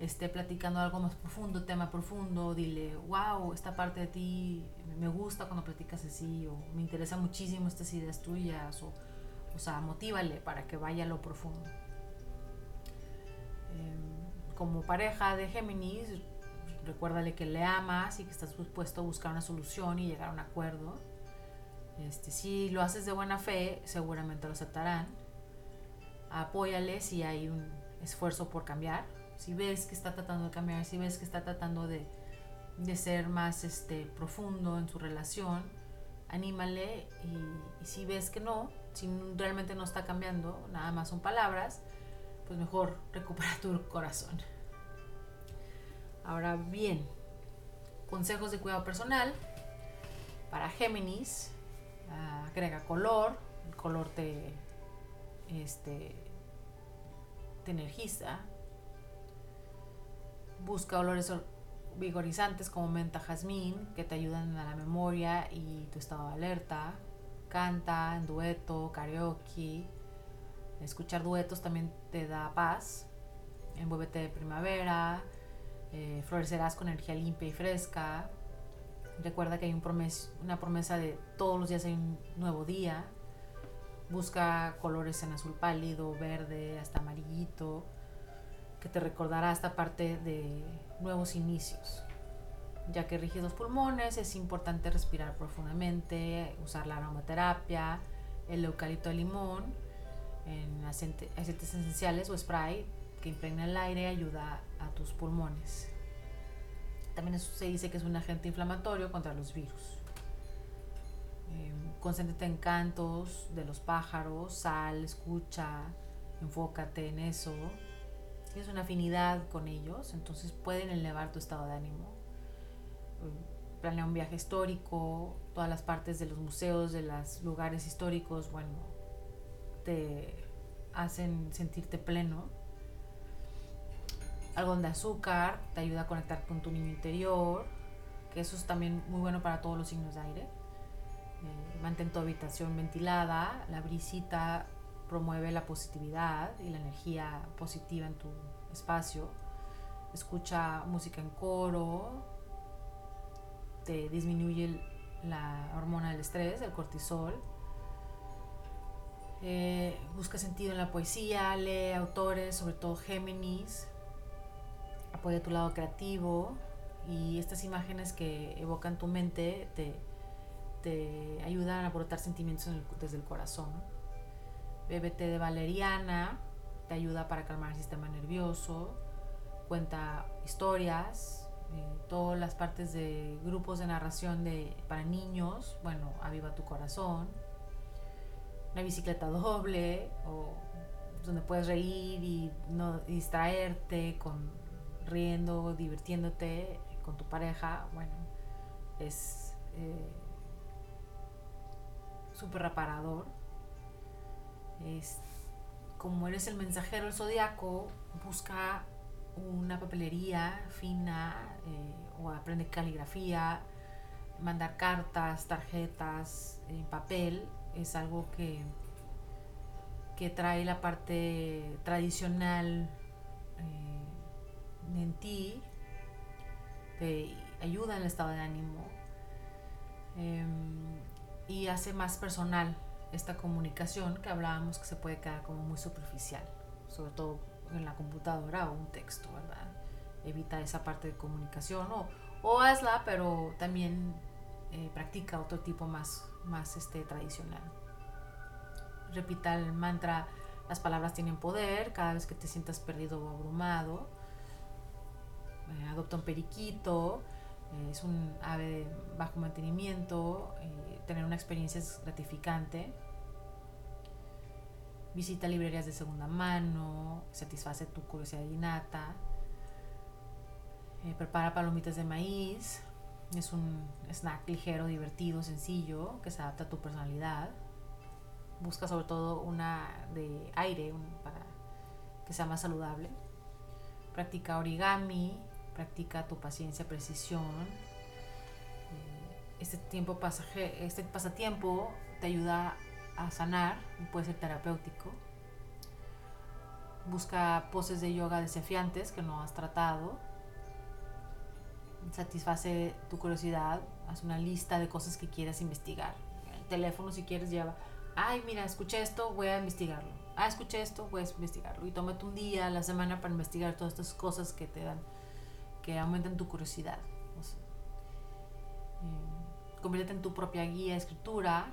esté platicando algo más profundo, tema profundo, dile, wow, esta parte de ti me gusta cuando platicas así, o me interesa muchísimo estas ideas tuyas, o o sea, motívale para que vaya a lo profundo. Em, como pareja de Géminis, recuérdale que le amas y que estás dispuesto a buscar una solución y llegar a un acuerdo. Este, si lo haces de buena fe, seguramente lo aceptarán. Apóyale si hay un esfuerzo por cambiar. Si ves que está tratando de cambiar, si ves que está tratando de, de ser más este, profundo en su relación, anímale y, si ves que no, si realmente no está cambiando, nada más son palabras, pues mejor [LAUGHS] recupera tu corazón. Ahora bien, consejos de cuidado personal para Géminis, agrega color, el color te, este, te energiza, busca olores vigorizantes como menta jazmín que te ayudan a la memoria y tu estado de alerta. Canta en dueto, karaoke. Escuchar duetos también te da paz. Envuélvete de primavera. Eh, florecerás con energía limpia y fresca. Recuerda que hay un una promesa de todos los días hay un nuevo día. Busca colores en azul pálido, verde, hasta amarillito que te recordará esta parte de nuevos inicios. Ya que rige los pulmones, es importante respirar profundamente, usar la aromaterapia, el eucalipto de limón, en aceites esenciales o spray que impregna el aire ayuda a tus pulmones. También se dice que es un agente inflamatorio contra los virus. Eh, concéntrate en cantos de los pájaros, sal, escucha, enfócate en eso tienes una afinidad con ellos, entonces pueden elevar tu estado de ánimo. Eh, planea un viaje histórico, todas las partes de los museos, de los lugares históricos, bueno, te hacen sentirte pleno. Algodón de azúcar te ayuda a conectar con tu niño interior, que eso es también muy bueno para todos los signos de aire. Eh, mantén tu habitación ventilada, la brisita promueve la positividad y la energía positiva en tu espacio. Escucha música en coro, te disminuye la hormona del estrés, el cortisol. Eh, busca sentido en la poesía, lee autores, sobre todo Géminis. Apoya tu lado creativo y estas imágenes que evocan tu mente te, te ayudan a brotar sentimientos desde el corazón bébete de valeriana, te ayuda para calmar el sistema nervioso, cuenta historias, eh, todas las partes de grupos de narración de, para niños, bueno, aviva tu corazón, una bicicleta doble, o donde puedes reír y no distraerte con riendo, divirtiéndote con tu pareja, bueno, es eh, súper reparador. Es, como eres el mensajero del zodiaco, busca una papelería fina eh, o aprende caligrafía, mandar cartas, tarjetas en papel, es algo que, que trae la parte tradicional eh, en ti, te ayuda en el estado de ánimo em, y hace más personal esta comunicación que hablábamos que se puede quedar como muy superficial, sobre todo en la computadora o un texto, ¿verdad? Evita esa parte de comunicación o, o hazla, pero también eh, practica otro tipo más, más este, tradicional. Repita el mantra, las palabras tienen poder, cada vez que te sientas perdido o abrumado. Eh, adopta un periquito, eh, es un ave de bajo mantenimiento, tener una experiencia es gratificante visita librerías de segunda mano, satisface tu curiosidad innata, eh, prepara palomitas de maíz, es un snack ligero, divertido, sencillo, que se adapta a tu personalidad. Busca sobre todo una de aire para que sea más saludable. Practica origami, practica tu paciencia, precisión. Eh, este, tiempo pasaje, este pasatiempo te ayuda a sanar, puede ser terapéutico. Busca poses de yoga desafiantes que no has tratado. Satisface tu curiosidad, haz una lista de cosas que quieras investigar. El teléfono si quieres lleva, ay mira, escuché esto, voy a investigarlo. Ah, escuché esto, voy a investigarlo. Y tómate un día a la semana para investigar todas estas cosas que te dan, que aumentan tu curiosidad. Eh, conviértete en tu propia guía de escritura,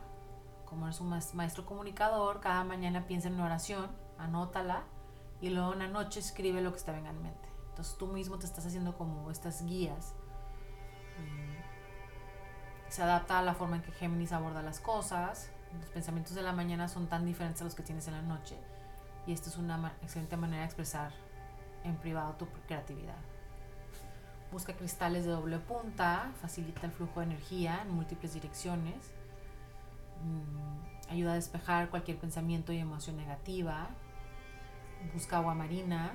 como eres un maestro comunicador, cada mañana piensa en una oración, anótala y luego en la noche escribe lo que te venga en mente. Entonces tú mismo te estás haciendo como estas guías. Se adapta a la forma en que Géminis aborda las cosas. Los pensamientos de la mañana son tan diferentes a los que tienes en la noche. Y esta es una excelente manera de expresar en privado tu creatividad. Busca cristales de doble punta, facilita el flujo de energía en múltiples direcciones Mm, ayuda a despejar cualquier pensamiento y emoción negativa. Busca agua marina,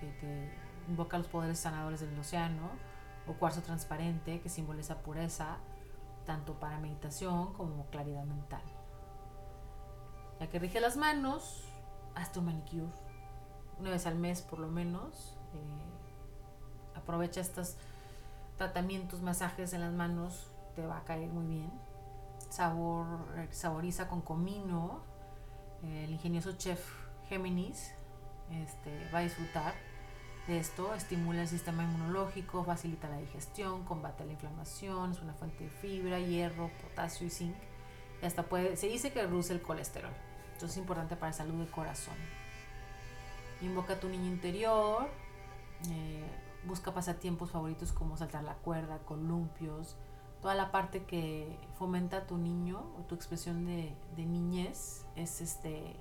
que invoca los poderes sanadores del océano, o cuarzo transparente, que simboliza pureza, tanto para meditación como claridad mental. Ya que rige las manos, hazte un manicure, una vez al mes por lo menos. Eh, aprovecha estos tratamientos, masajes en las manos, te va a caer muy bien sabor, saboriza con comino. El ingenioso chef Géminis este, va a disfrutar de esto, estimula el sistema inmunológico, facilita la digestión, combate la inflamación, es una fuente de fibra, hierro, potasio y zinc. Y hasta puede, se dice que reduce el colesterol. Entonces es importante para la salud del corazón. Invoca a tu niño interior, eh, busca pasatiempos favoritos como saltar la cuerda, columpios, toda la parte que fomenta tu niño o tu expresión de, niñez es este,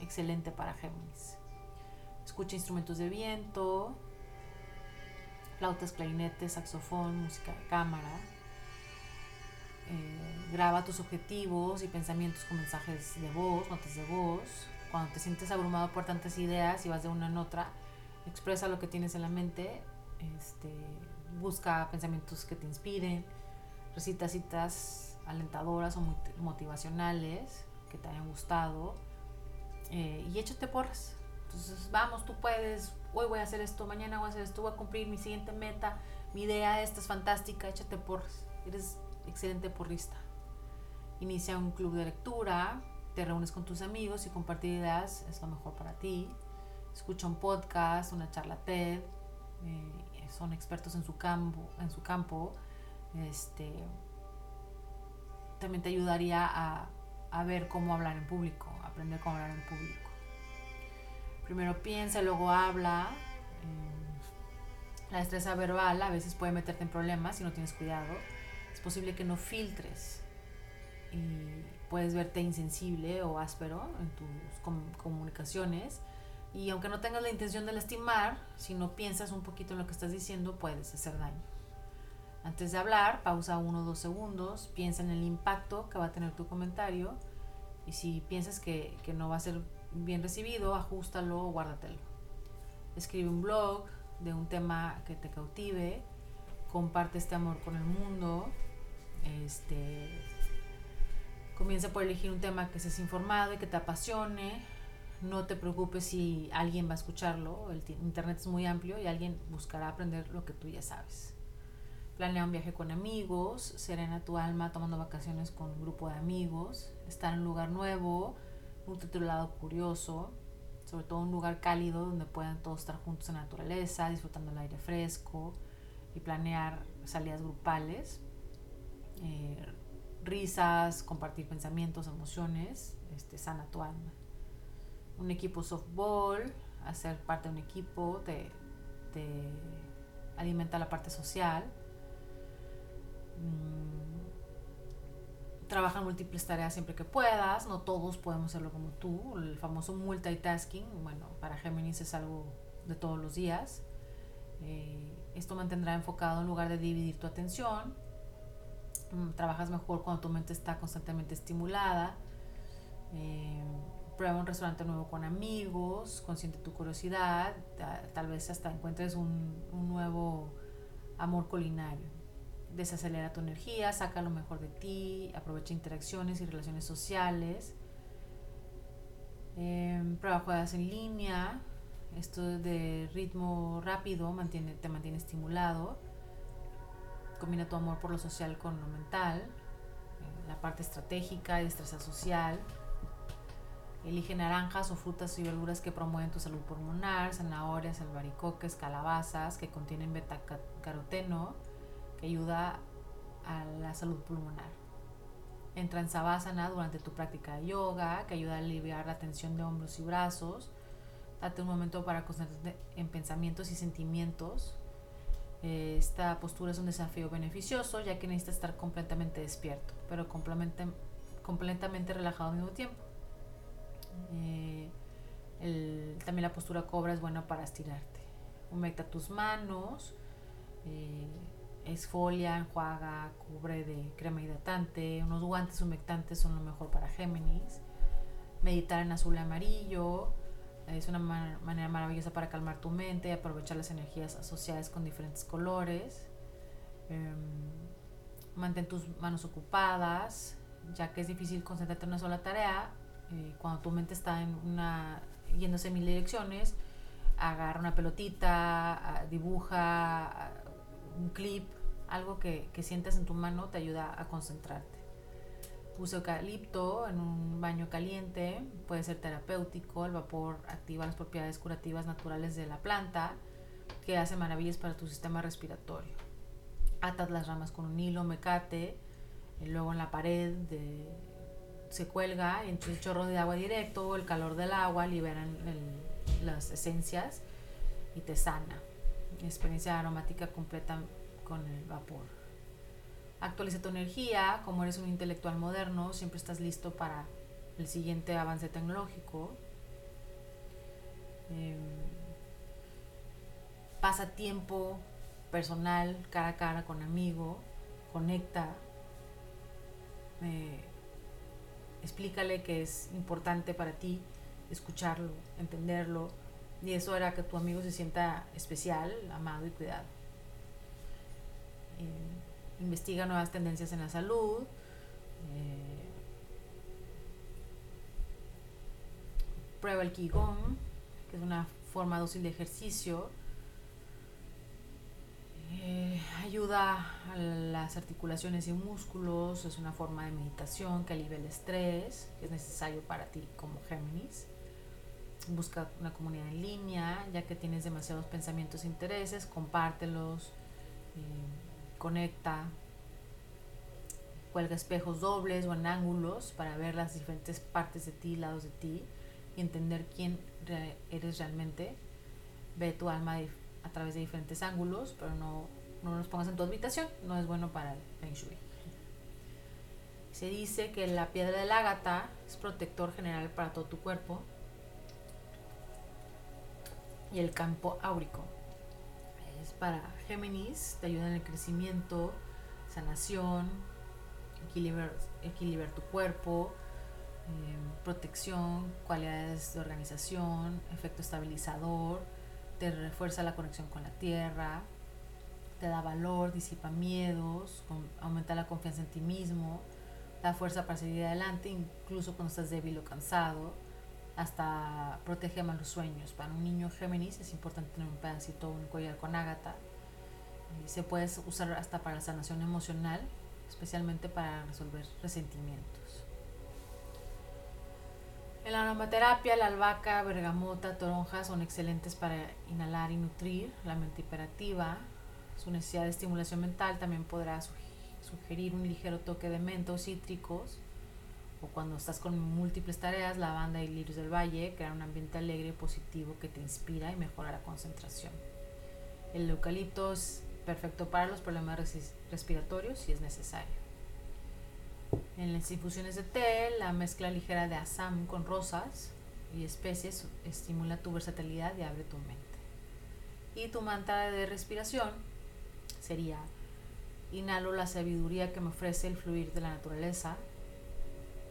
excelente para Géminis. Escucha instrumentos de viento, flautas, clarinetes, saxofón, música de cámara. Eh, graba tus objetivos y pensamientos con mensajes de voz, notas de voz. Cuando te sientes abrumado por tantas ideas y vas de una en otra, expresa lo que tienes en la mente. Este, busca pensamientos que te inspiren recita citas alentadoras o motivacionales que te hayan gustado eh, y échate porras. Entonces, vamos, tú puedes, hoy voy a hacer esto, mañana voy a hacer esto, voy a cumplir mi siguiente meta, mi idea esta es fantástica, échate porras. Eres excelente porrista. Inicia un club de lectura, te reúnes con tus amigos y compartir ideas es lo mejor para ti. Escucha un podcast, una charla TED, eh, son expertos en su campo, en su campo este, también te ayudaría a, ver cómo hablar en público, aprender cómo hablar en público. Primero piensa, luego habla. Eh, la destreza verbal a veces puede meterte en problemas si no tienes cuidado. Es posible que no filtres y puedes verte insensible o áspero en tus comunicaciones. Y aunque no tengas la intención de lastimar, si no piensas un poquito en lo que estás diciendo, puedes hacer daño. Antes de hablar, pausa uno o dos segundos, piensa en el impacto que va a tener tu comentario y si piensas que, que no va a ser bien recibido, ajustalo o guárdatelo. Escribe un blog de un tema que te cautive, comparte este amor con el mundo, este, comienza por elegir un tema que seas informado y que te apasione. No te preocupes si alguien va a escucharlo, el internet es muy amplio y alguien buscará aprender lo que tú ya sabes. Planea un viaje con amigos, serena tu alma tomando vacaciones con un grupo de amigos, estar en un lugar nuevo, un titulado curioso, sobre todo un lugar cálido donde puedan todos estar juntos en la naturaleza, disfrutando el aire fresco y planear salidas grupales, eh, risas, compartir pensamientos, emociones, este, sana tu alma. Un equipo softball, hacer parte de un equipo, te, te alimenta la parte social Mm, trabaja en múltiples tareas siempre que puedas, no todos podemos hacerlo como tú, el famoso multitasking, bueno, para Géminis es algo de todos los días. Eh, esto mantendrá enfocado en lugar de dividir tu atención. Mm, trabajas mejor cuando tu mente está constantemente estimulada. Eh, prueba un restaurante nuevo con amigos, consiente tu curiosidad, tal vez hasta encuentres un, un nuevo amor culinario desacelera tu energía, saca lo mejor de ti, aprovecha interacciones y relaciones sociales. Eh, prueba juegas en línea, esto de ritmo rápido mantiene, te mantiene estimulado. Combina tu amor por lo social con lo mental, eh, la parte estratégica y destreza social. Elige naranjas o frutas y verduras que promueven tu salud pulmonar, zanahorias, albaricoques, calabazas que contienen beta-caroteno ayuda a la salud pulmonar. Entra en Savasana durante tu práctica de yoga, que ayuda a aliviar la tensión de hombros y brazos. Date un momento para concentrarte en pensamientos y sentimientos. Esta postura es un desafío beneficioso, ya que necesitas estar completamente despierto, pero completamente relajado al mismo tiempo. Eh, también la postura cobra es buena para estirarte. Humecta tus manos. Eh, Esfolia, enjuaga, cubre de crema hidratante, unos guantes humectantes son lo mejor para Géminis. Meditar en azul y amarillo es una manera maravillosa para calmar tu mente y aprovechar las energías asociadas con diferentes colores. Em, mantén tus manos ocupadas, ya que es difícil concentrarte en una sola tarea. Eh, cuando tu mente está en una, yéndose en mil direcciones, agarra una pelotita, dibuja, un clip, algo que, que sientas en tu mano te ayuda a concentrarte. Uso eucalipto en un baño caliente, puede ser terapéutico, el vapor activa las propiedades curativas naturales de la planta, que hace maravillas para tu sistema respiratorio. Atas las ramas con un hilo, mecate, y luego en la pared se cuelga, entre el chorro de agua directo, el calor del agua liberan las esencias y te sana experiencia aromática completa con el vapor. Actualiza tu energía, como eres un intelectual moderno, siempre estás listo para el siguiente avance tecnológico. Em, pasa tiempo personal, cara a cara con amigo, conecta, explícale que es importante para ti escucharlo, entenderlo, y eso hará que tu amigo se sienta especial, amado y cuidado. Eh, investiga nuevas tendencias en la salud. Eh, prueba el Qigong, que es una forma dócil de ejercicio. Eh, ayuda a las articulaciones y músculos, es una forma de meditación que alivia el estrés, que es necesario para ti como Géminis busca una comunidad en línea, ya que tienes demasiados pensamientos e intereses, compártelos, eh, conecta, cuelga espejos dobles o en ángulos para ver las diferentes partes de ti, lados de ti y entender quién eres realmente. Ve tu alma a través de diferentes ángulos, pero no, no los pongas en tu habitación, no es bueno para el Feng Shui. Se dice que la piedra del ágata es protector general para todo tu cuerpo. Y el campo áurico. Es para Géminis, te ayuda en el crecimiento, sanación, equilibrar, equilibrar tu cuerpo, eh, protección, cualidades de organización, efecto estabilizador, te refuerza la conexión con la tierra, te da valor, disipa miedos, aumenta la confianza en ti mismo, da fuerza para seguir adelante, incluso cuando estás débil o cansado, hasta protege malos sueños. Para un niño Géminis es importante tener un pedacito, un collar con ágata. Se puede usar hasta para la sanación emocional, especialmente para resolver resentimientos. En la aromaterapia, la albahaca, bergamota, toronja son excelentes para inhalar y nutrir la mente hiperactiva. Su necesidad de estimulación mental también podrá sugerir un ligero toque de menta o cítricos. O cuando estás con múltiples tareas, lavanda y lirios del valle crean un ambiente alegre y positivo que te inspira y mejora la concentración. El eucalipto es perfecto para los problemas respiratorios si es necesario. En las infusiones de té, la mezcla ligera de asam con rosas y especies estimula tu versatilidad y abre tu mente. Y tu mantra de respiración sería, inhalo la sabiduría que me ofrece el fluir de la naturaleza.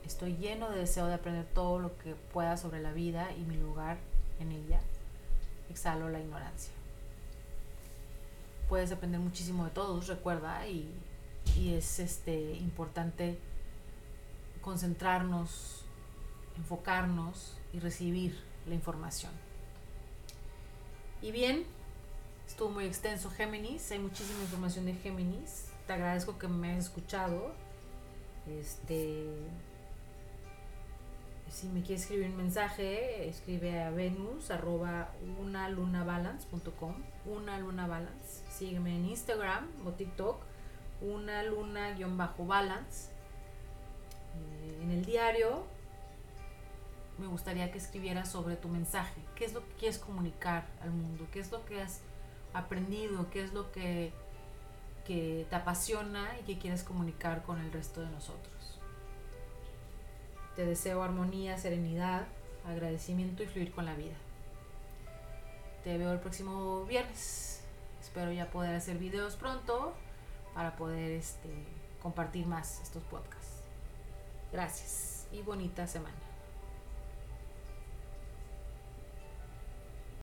Estoy lleno de deseo de aprender todo lo que pueda sobre la vida y mi lugar en ella. Exhalo la ignorancia. Puedes aprender muchísimo de todos, recuerda, y, y es este, importante concentrarnos, enfocarnos y recibir la información. Y bien, estuvo muy extenso Géminis, hay muchísima información de Géminis. Te agradezco que me hayas escuchado. Este si me quieres escribir un mensaje, escribe a venus arroba una luna balance.com, una luna balance. Sígueme en Instagram o TikTok, una luna guion bajo balance eh, en el diario me gustaría que escribieras sobre tu mensaje. ¿Qué es lo que quieres comunicar al mundo? ¿Qué es lo que has aprendido? ¿Qué es lo que, que te apasiona y que quieres comunicar con el resto de nosotros? Te deseo armonía, serenidad, agradecimiento y fluir con la vida. Te veo el próximo viernes. Espero ya poder hacer videos pronto para poder este, compartir más estos podcasts. Gracias y bonita semana.